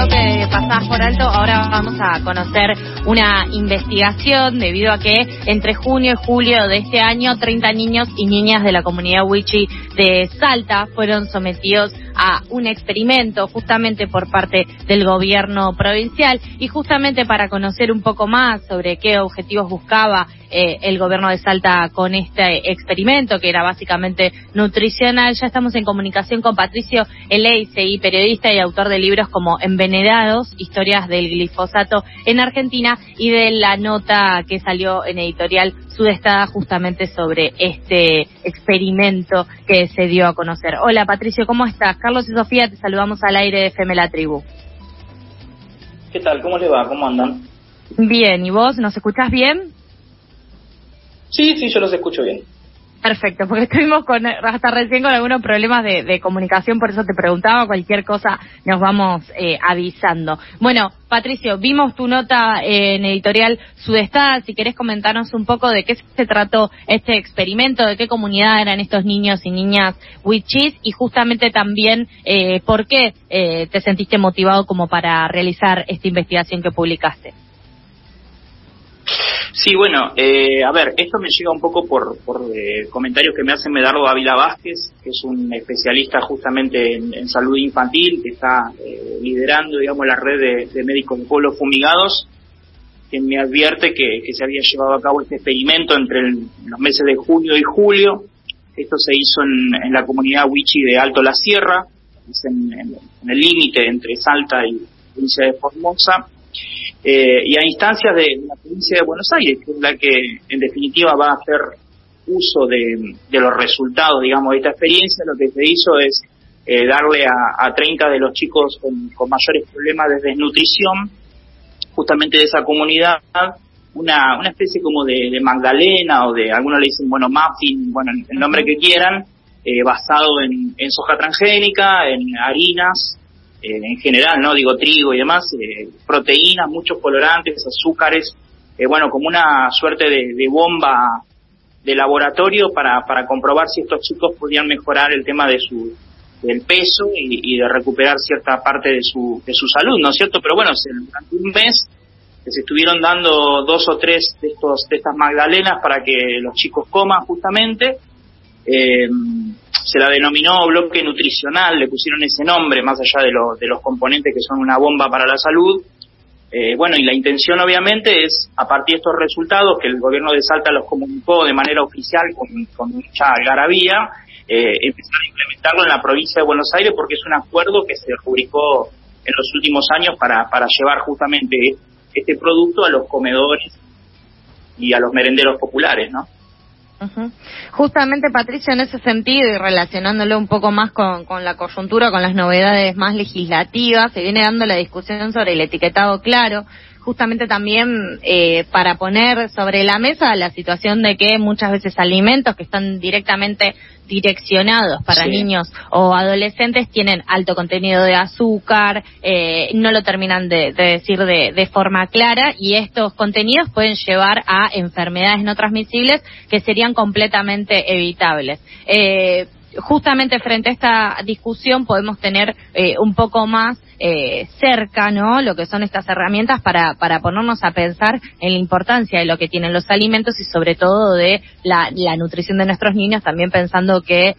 bloque pasás por alto, ahora vamos a conocer una investigación debido a que entre junio y julio de este año 30 niños y niñas de la comunidad Wichi de Salta fueron sometidos a un experimento justamente por parte del gobierno provincial y justamente para conocer un poco más sobre qué objetivos buscaba eh, el gobierno de Salta con este experimento, que era básicamente nutricional. Ya estamos en comunicación con Patricio Eleise, periodista y autor de libros como Envenenados, historias del glifosato en Argentina, y de la nota que salió en editorial Sudestada justamente sobre este experimento que se dio a conocer. Hola Patricio, ¿cómo estás? Carlos y Sofía, te saludamos al aire de FM La Tribu. ¿Qué tal? ¿Cómo le va? ¿Cómo andan? Bien, ¿y vos? ¿Nos escuchás bien? Sí, sí, yo los escucho bien. Perfecto, porque estuvimos con, hasta recién con algunos problemas de, comunicación, por eso te preguntaba, cualquier cosa nos vamos eh, avisando. Bueno, Patricio, vimos tu nota en editorial Sudestada, si querés comentarnos un poco de qué se trató este experimento, de qué comunidad eran estos niños y niñas Wichis y justamente también eh, por qué eh, te sentiste motivado como para realizar esta investigación que publicaste. Sí, bueno, eh, a ver, esto me llega un poco por, por eh, comentarios que me hace Medardo Ávila Vázquez, que es un especialista justamente en, salud infantil, que está eh, liderando, digamos, la red de, médicos de pueblos fumigados, quien me advierte que, se había llevado a cabo este experimento entre los meses de junio y julio. Esto se hizo en, la comunidad Wichi de Alto La Sierra, es en el límite entre Salta y provincia de Formosa eh, y a instancias de la provincia de Buenos Aires, que es la que en definitiva va a hacer uso de, los resultados, digamos, de esta experiencia, lo que se hizo es eh, darle a, a, 30 de los chicos con, mayores problemas de desnutrición, justamente de esa comunidad, una, una especie como de, Magdalena o de, algunos le dicen, bueno, muffin, bueno, el nombre que quieran, eh, basado en soja transgénica, en harinas, eh, en general, ¿no? Digo, trigo y demás, eh, proteínas, muchos colorantes, azúcares, eh, bueno, como una suerte de, bomba de laboratorio para, para comprobar si estos chicos podían mejorar el tema de su del peso y, de recuperar cierta parte de su, de su salud, ¿no es cierto? Pero bueno, durante un mes se estuvieron dando dos o tres de estos de estas magdalenas para que los chicos coman justamente eh, se la denominó bloque nutricional, le pusieron ese nombre, más allá de, de los componentes que son una bomba para la salud. Eh, bueno, y la intención obviamente es, a partir de estos resultados, que el gobierno de Salta los comunicó de manera oficial con, mucha algarabía, eh, empezar a implementarlo en la provincia de Buenos Aires porque es un acuerdo que se rubricó en los últimos años para, para llevar justamente este producto a los comedores y a los merenderos populares, ¿no? Justamente, Patricio, en ese sentido y relacionándolo un poco más con, con, la coyuntura, con las novedades más legislativas, se viene dando la discusión sobre el etiquetado claro, justamente también eh, para poner sobre la mesa la situación de que muchas veces alimentos que están directamente direccionados para niños o adolescentes tienen alto contenido de azúcar, eh, no lo terminan de, decir de, de, forma clara y estos contenidos pueden llevar a enfermedades no transmisibles que serían completamente evitables. Eh, justamente frente a esta discusión podemos tener eh, un poco más eh, cerca, ¿no? Lo que son estas herramientas para, para ponernos a pensar en la importancia de lo que tienen los alimentos y sobre todo de la, la nutrición de nuestros niños, también pensando que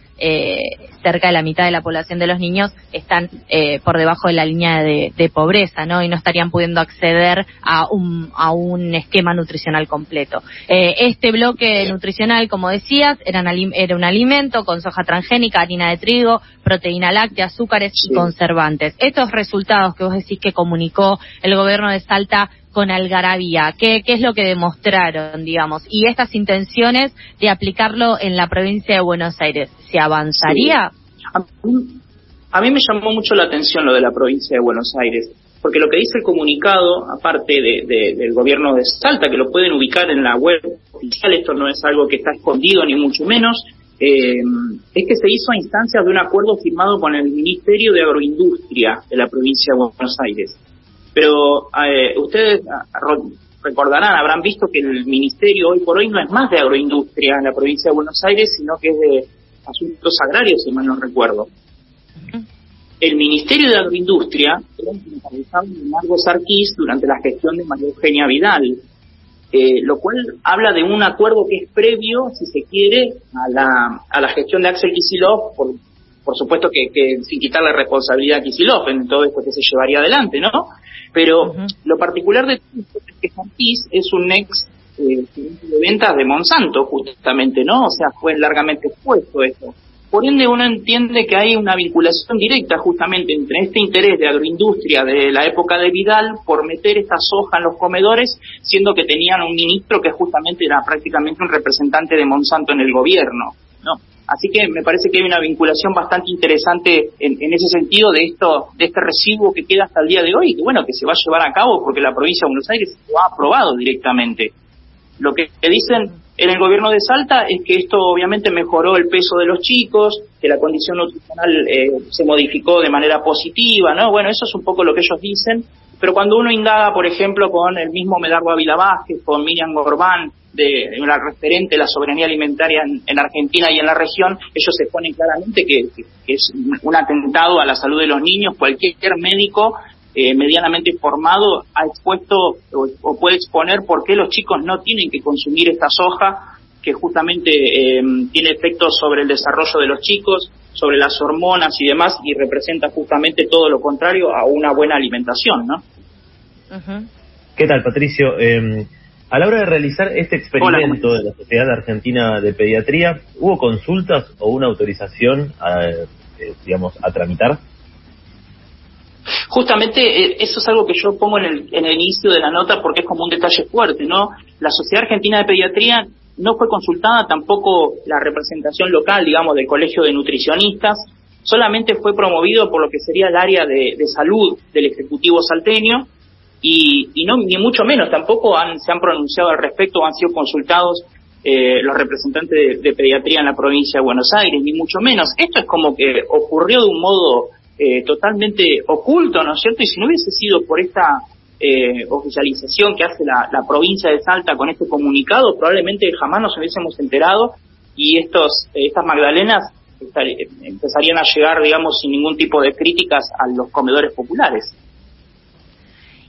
cerca de la mitad de la población de los niños están eh, por debajo de la línea de, de, pobreza, ¿no? Y no estarían pudiendo acceder a un, a un esquema nutricional completo. Eh, este bloque nutricional, como decías, era, era un alimento con soja transgénica, harina de trigo, proteína láctea, azúcares y conservantes. Estos resultados que vos decís que comunicó el gobierno de Salta con Algarabía? ¿Qué, ¿Qué es lo que demostraron, digamos? Y estas intenciones de aplicarlo en la provincia de Buenos Aires, ¿se avanzaría? A, mí, me llamó mucho la atención lo de la provincia de Buenos Aires, porque lo que dice el comunicado, aparte de, del gobierno de Salta, que lo pueden ubicar en la web oficial, esto no es algo que está escondido ni mucho menos, eh, es que se hizo a instancias de un acuerdo firmado con el Ministerio de Agroindustria de la provincia de Buenos Aires. Pero eh, ustedes ah, recordarán, habrán visto que el Ministerio hoy por hoy no es más de agroindustria en la provincia de Buenos Aires, sino que es de asuntos agrarios, si mal no recuerdo. el Ministerio de Agroindustria era encabezado de Margot Sarkis durante la gestión de María Eugenia Vidal, eh, lo cual habla de un acuerdo que es previo, si se quiere, a la, a la gestión de Axel Kicillof, por, por supuesto que, que sin quitarle responsabilidad a Kicillof en todo esto que se llevaría adelante, ¿no? Pero lo particular de esto es que Sarkis es un ex eh, de ventas de Monsanto, justamente, ¿no? O sea, fue largamente expuesto esto. Por ende, uno entiende que hay una vinculación directa justamente entre este interés de agroindustria de la época de Vidal por meter esta soja en los comedores, siendo que tenían un ministro que justamente era prácticamente un representante de Monsanto en el gobierno, ¿no? Así que me parece que hay una vinculación bastante interesante en, en, ese sentido de esto, de este residuo que queda hasta el día de hoy, que bueno, que se va a llevar a cabo porque la provincia de Buenos Aires lo ha aprobado directamente. Lo que dicen en el gobierno de Salta es que esto obviamente mejoró el peso de los chicos, que la condición nutricional eh, se modificó de manera positiva, ¿no? Bueno, eso es un poco lo que ellos dicen, pero cuando uno indaga, por ejemplo, con el mismo Medardo Ávila Vázquez, con Miriam Gorbán, de la referente de la soberanía alimentaria en, Argentina y en la región, ellos se ponen claramente que, es un atentado a la salud de los niños. Cualquier médico eh, medianamente formado ha expuesto o, puede exponer por qué los chicos no tienen que consumir esta soja que justamente eh, tiene efectos sobre el desarrollo de los chicos, sobre las hormonas y demás, y representa justamente todo lo contrario a una buena alimentación, ¿no? ¿Qué tal, Patricio? Eh, a la hora de realizar este experimento de la Sociedad Argentina de Pediatría, ¿hubo consultas o una autorización, a, digamos, a tramitar? Justamente eh, eso es algo que yo pongo en el, en el inicio de la nota porque es como un detalle fuerte, ¿no? La Sociedad Argentina de Pediatría no fue consultada tampoco la representación local, digamos, del Colegio de Nutricionistas, solamente fue promovido por lo que sería el área de, salud del Ejecutivo salteño y, y, no ni mucho menos tampoco han, se han pronunciado al respecto, han sido consultados eh, los representantes de, pediatría en la provincia de Buenos Aires, ni mucho menos. Esto es como que ocurrió de un modo eh, totalmente oculto, ¿no es cierto? Y si no hubiese sido por esta eh, oficialización que hace la, provincia de Salta con este comunicado, probablemente jamás nos hubiésemos enterado y estos eh, estas magdalenas empezarían a llegar, digamos, sin ningún tipo de críticas a los comedores populares.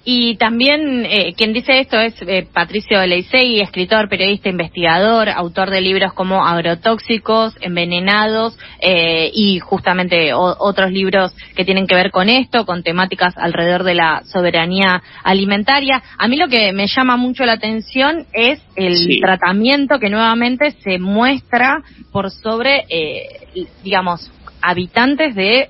Y también eh, quien dice esto es eh, Patricio Leisegui, escritor, periodista, investigador, autor de libros como Agrotóxicos, Envenenados eh, y justamente otros libros que tienen que ver con esto, con temáticas alrededor de la soberanía alimentaria. A mí lo que me llama mucho la atención es el tratamiento que nuevamente se muestra por sobre, digamos, habitantes de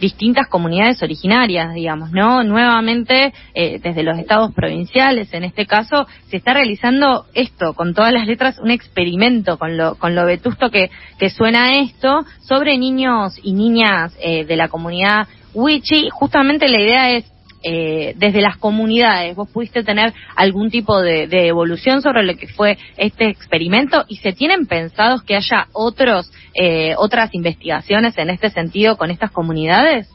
distintas comunidades originarias, digamos, ¿no? Nuevamente, eh, desde los estados provinciales, en este caso, se está realizando esto, con todas las letras, un experimento, con lo, con lo vetusto que, que suena esto, sobre niños y niñas eh, de la comunidad Wichi. Justamente la idea es eh, desde las comunidades, vos pudiste tener algún tipo de, evolución sobre lo que fue este experimento y se tienen pensados que haya otros eh, otras investigaciones en este sentido con estas comunidades.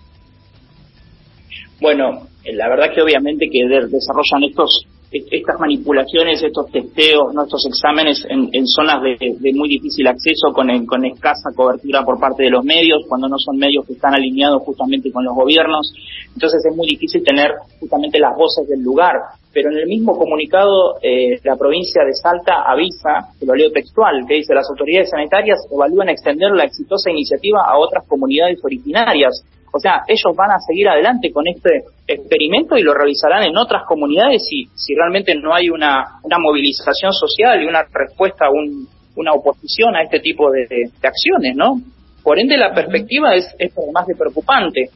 Bueno, la verdad que obviamente que desarrollan estos estas manipulaciones, estos testeos, nuestros exámenes en, zonas de, muy difícil acceso, con, con escasa cobertura por parte de los medios, cuando no son medios que están alineados justamente con los gobiernos. Entonces es muy difícil tener justamente las voces del lugar. Pero en el mismo comunicado, eh, la provincia de Salta avisa, que lo leo textual, que dice las autoridades sanitarias evalúan extender la exitosa iniciativa a otras comunidades originarias o sea, ellos van a seguir adelante con este experimento y lo realizarán en otras comunidades si, si realmente no hay una, una movilización social y una respuesta, un, una oposición a este tipo de, acciones, ¿no? Por ende, la perspectiva es, es más de preocupante.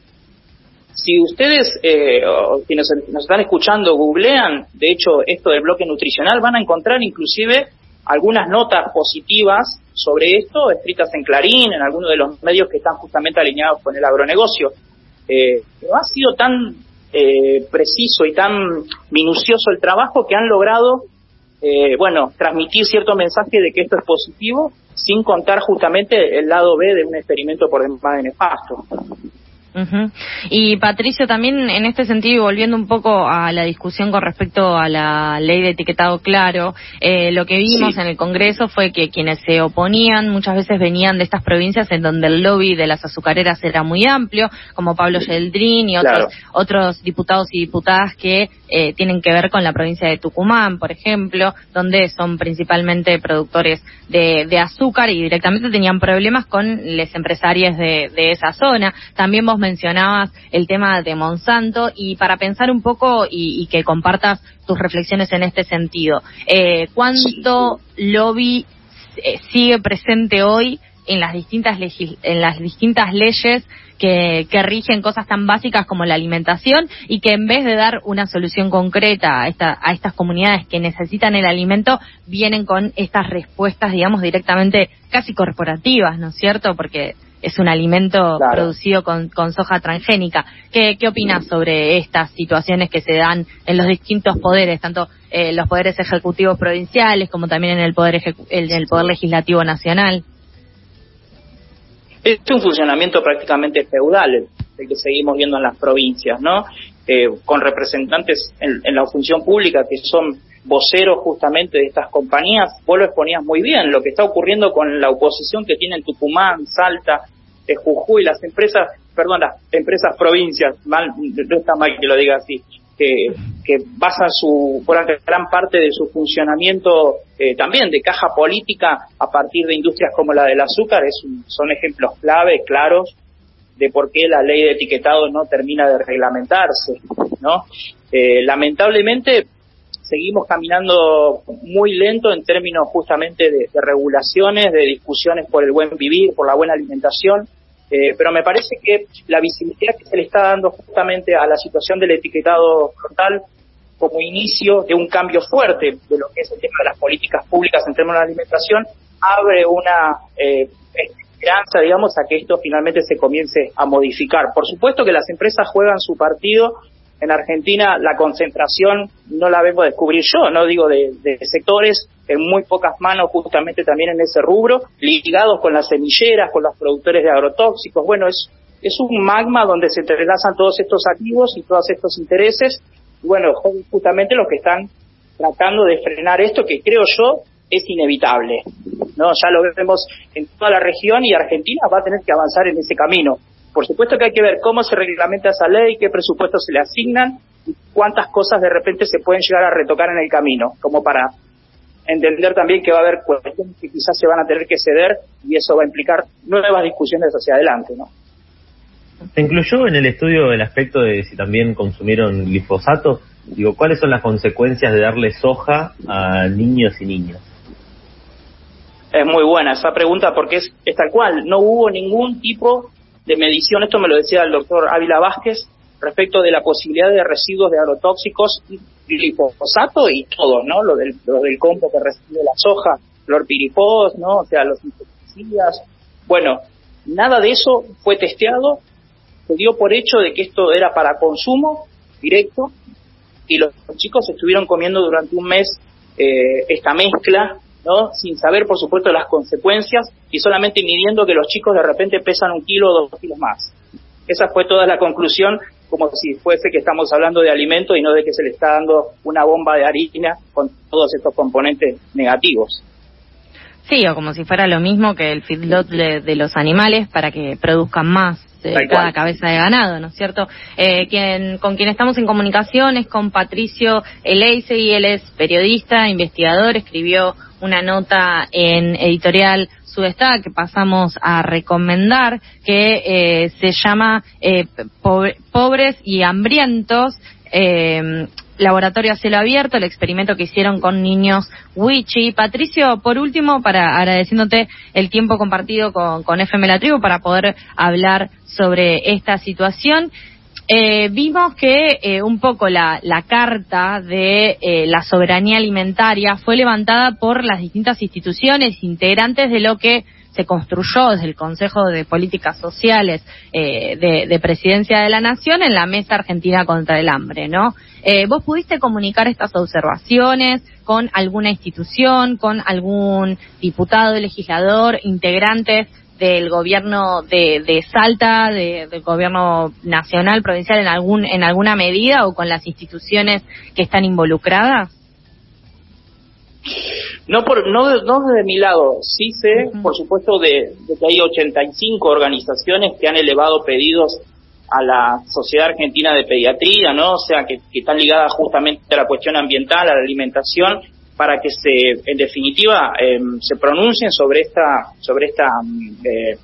Si ustedes, eh, quienes nos están escuchando, googlean, de hecho, esto del bloque nutricional, van a encontrar inclusive algunas notas positivas sobre esto, escritas en Clarín, en algunos de los medios que están justamente alineados con el agronegocio. Eh, ha sido tan eh, preciso y tan minucioso el trabajo que han logrado, eh, bueno, transmitir cierto mensaje de que esto es positivo, sin contar justamente el lado B de un experimento por demás de nefasto. Y Patricio, también en este sentido, y volviendo un poco a la discusión con respecto a la ley de etiquetado claro, eh, lo que vimos en el Congreso fue que quienes se oponían muchas veces venían de estas provincias en donde el lobby de las azucareras era muy amplio, como Pablo Yeldrin y otros, otros diputados y diputadas que eh, tienen que ver con la provincia de Tucumán, por ejemplo, donde son principalmente productores de, azúcar y directamente tenían problemas con les empresarios de, de esa zona. También vos mencionabas el tema de Monsanto y para pensar un poco y, que compartas tus reflexiones en este sentido, eh, ¿cuánto lobby eh, sigue presente hoy en las distintas en las distintas leyes que, que, rigen cosas tan básicas como la alimentación y que en vez de dar una solución concreta a, esta, a estas comunidades que necesitan el alimento, vienen con estas respuestas, digamos, directamente casi corporativas, ¿no es cierto? Porque es un alimento producido con, soja transgénica. ¿Qué, ¿Qué opinas sobre estas situaciones que se dan en los distintos poderes, tanto en los poderes ejecutivos provinciales como también en el poder, en el poder legislativo nacional? Es un funcionamiento prácticamente feudal el que seguimos viendo en las provincias, ¿no? Eh, con representantes en, en, la función pública que son voceros justamente de estas compañías. Vos lo exponías muy bien, lo que está ocurriendo con la oposición que tienen Tucumán, Salta, eh, Jujuy, las empresas, perdón, las empresas provincias, mal, no está mal que lo diga así, que, basan su gran parte de su funcionamiento eh, también de caja política a partir de industrias como la del azúcar es son ejemplos clave claros de por qué la ley de etiquetado no termina de reglamentarse no eh, lamentablemente seguimos caminando muy lento en términos justamente de, regulaciones, de discusiones por el buen vivir, por la buena alimentación, eh, pero me parece que la visibilidad que se le está dando justamente a la situación del etiquetado frontal como inicio de un cambio fuerte de lo que es el tema de las políticas públicas en términos de alimentación, abre una eh, esperanza, digamos, a que esto finalmente se comience a modificar. Por supuesto que las empresas juegan su partido en Argentina la concentración no la vengo a descubrir yo, no digo de, sectores en muy pocas manos justamente también en ese rubro, ligados con las semilleras, con los productores de agrotóxicos. Bueno, es, es un magma donde se entrelazan todos estos activos y todos estos intereses. Y bueno, justamente los que están tratando de frenar esto, que creo yo es inevitable. ¿no? Ya lo vemos en toda la región y Argentina va a tener que avanzar en ese camino. Por supuesto que hay que ver cómo se reglamenta esa ley, qué presupuestos se le asignan y cuántas cosas de repente se pueden llegar a retocar en el camino, como para entender también que va a haber cuestiones que quizás se van a tener que ceder y eso va a implicar nuevas discusiones hacia adelante, ¿no? ¿Se incluyó en el estudio el aspecto de si también consumieron glifosato? Digo, ¿cuáles son las consecuencias de darle soja a niños y niñas? Es muy buena esa pregunta porque es, es tal cual. No hubo ningún tipo de medición, esto me lo decía el doctor Ávila Vázquez, respecto de la posibilidad de residuos de agrotóxicos, glifosato y todo, ¿no? Lo del, lo del que recibe la soja, clorpirifos, ¿no? O sea, los insecticidas. Bueno, nada de eso fue testeado, se dio por hecho de que esto era para consumo directo y los chicos estuvieron comiendo durante un mes eh, esta mezcla sin saber, por supuesto, las consecuencias y solamente midiendo que los chicos de repente pesan un kilo o dos kilos más. Esa fue toda la conclusión, como si fuese que estamos hablando de alimento y no de que se le está dando una bomba de harina con todos estos componentes negativos. Sí, o como si fuera lo mismo que el feedlot de, los animales para que produzcan más cada cabeza de ganado, ¿no es cierto? Eh, quien, con quien estamos en comunicación es con Patricio Eleise y él es periodista, investigador, escribió una nota en editorial Sudestada que pasamos a recomendar, que eh, se llama eh, Pobres y Hambrientos. Eh, laboratorio a cielo abierto, el experimento que hicieron con niños Wichi. Patricio, por último, para agradeciéndote el tiempo compartido con, con FM La Tribu para poder hablar sobre esta situación. Eh, vimos que eh, un poco la, carta de eh, la soberanía alimentaria fue levantada por las distintas instituciones integrantes de lo que se construyó desde el Consejo de Políticas Sociales de, de, Presidencia de la Nación en la Mesa Argentina contra el Hambre, ¿no? ¿Vos pudiste comunicar estas observaciones con alguna institución, con algún diputado, legislador, integrantes del gobierno de, de Salta, del gobierno nacional, provincial, en algún en alguna medida o con las instituciones que están involucradas? No, por, no, no desde mi lado. Sí sé, por supuesto, de, que hay 85 organizaciones que han elevado pedidos a la Sociedad Argentina de Pediatría, ¿no? O sea, que, están ligadas justamente a la cuestión ambiental, a la alimentación, para que se, en definitiva, em, se pronuncien sobre esta, sobre esta mm, eh,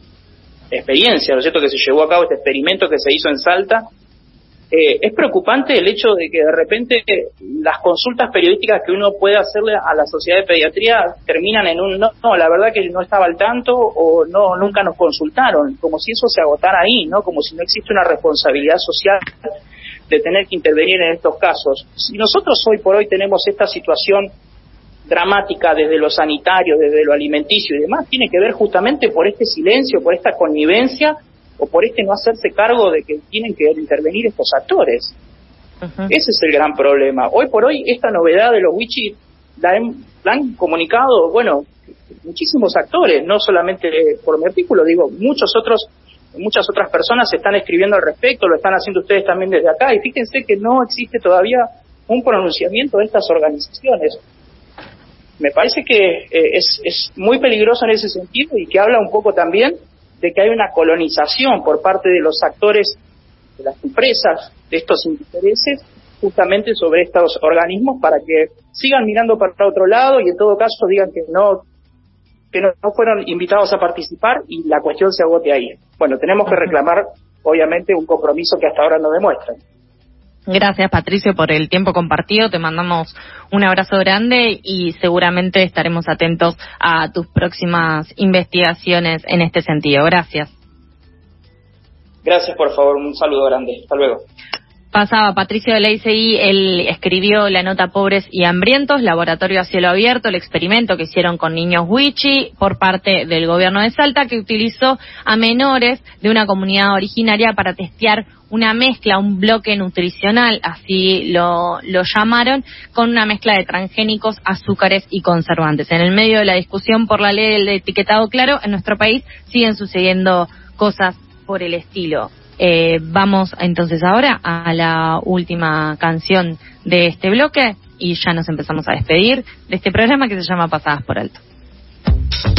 experiencia, ¿no es cierto?, que se llevó a cabo, este experimento que se hizo en Salta, eh, es preocupante el hecho de que de repente las consultas periodísticas que uno puede hacerle a la sociedad de pediatría terminan en un no, no, la verdad que no estaba al tanto o no, nunca nos consultaron, como si eso se agotara ahí, ¿no? Como si no existe una responsabilidad social de tener que intervenir en estos casos. Si nosotros hoy por hoy tenemos esta situación dramática desde lo sanitario, desde lo alimenticio y demás, tiene que ver justamente por este silencio, por esta connivencia o por este no hacerse cargo de que tienen que intervenir estos actores. Ese es el gran problema. Hoy por hoy, esta novedad de los Wichi la, han comunicado, bueno, muchísimos actores, no solamente por mi artículo, digo, muchos otros, muchas otras personas están escribiendo al respecto, lo están haciendo ustedes también desde acá, y fíjense que no existe todavía un pronunciamiento de estas organizaciones. Me parece que eh, es, es muy peligroso en ese sentido y que habla un poco también de que hay una colonización por parte de los actores de las empresas, de estos intereses, justamente sobre estos organismos para que sigan mirando para otro lado y en todo caso digan que no que no, fueron invitados a participar y la cuestión se agote ahí. Bueno, tenemos que reclamar, obviamente, un compromiso que hasta ahora no demuestran. Gracias, Patricio, por el tiempo compartido. Te mandamos un abrazo grande y seguramente estaremos atentos a tus próximas investigaciones en este sentido. Gracias. Gracias, por favor. Un saludo grande. Hasta luego. Pasaba Patricio de la ICI, él escribió la nota Pobres y Hambrientos, Laboratorio a Cielo Abierto, el experimento que hicieron con niños Wichi por parte del gobierno de Salta, que utilizó a menores de una comunidad originaria para testear una mezcla, un bloque nutricional, así lo, lo llamaron, con una mezcla de transgénicos, azúcares y conservantes. En el medio de la discusión por la ley del etiquetado claro, en nuestro país siguen sucediendo cosas por el estilo. Eh, vamos entonces ahora a la última canción de este bloque y ya nos empezamos a despedir de este programa que se llama Pasadas por Alto.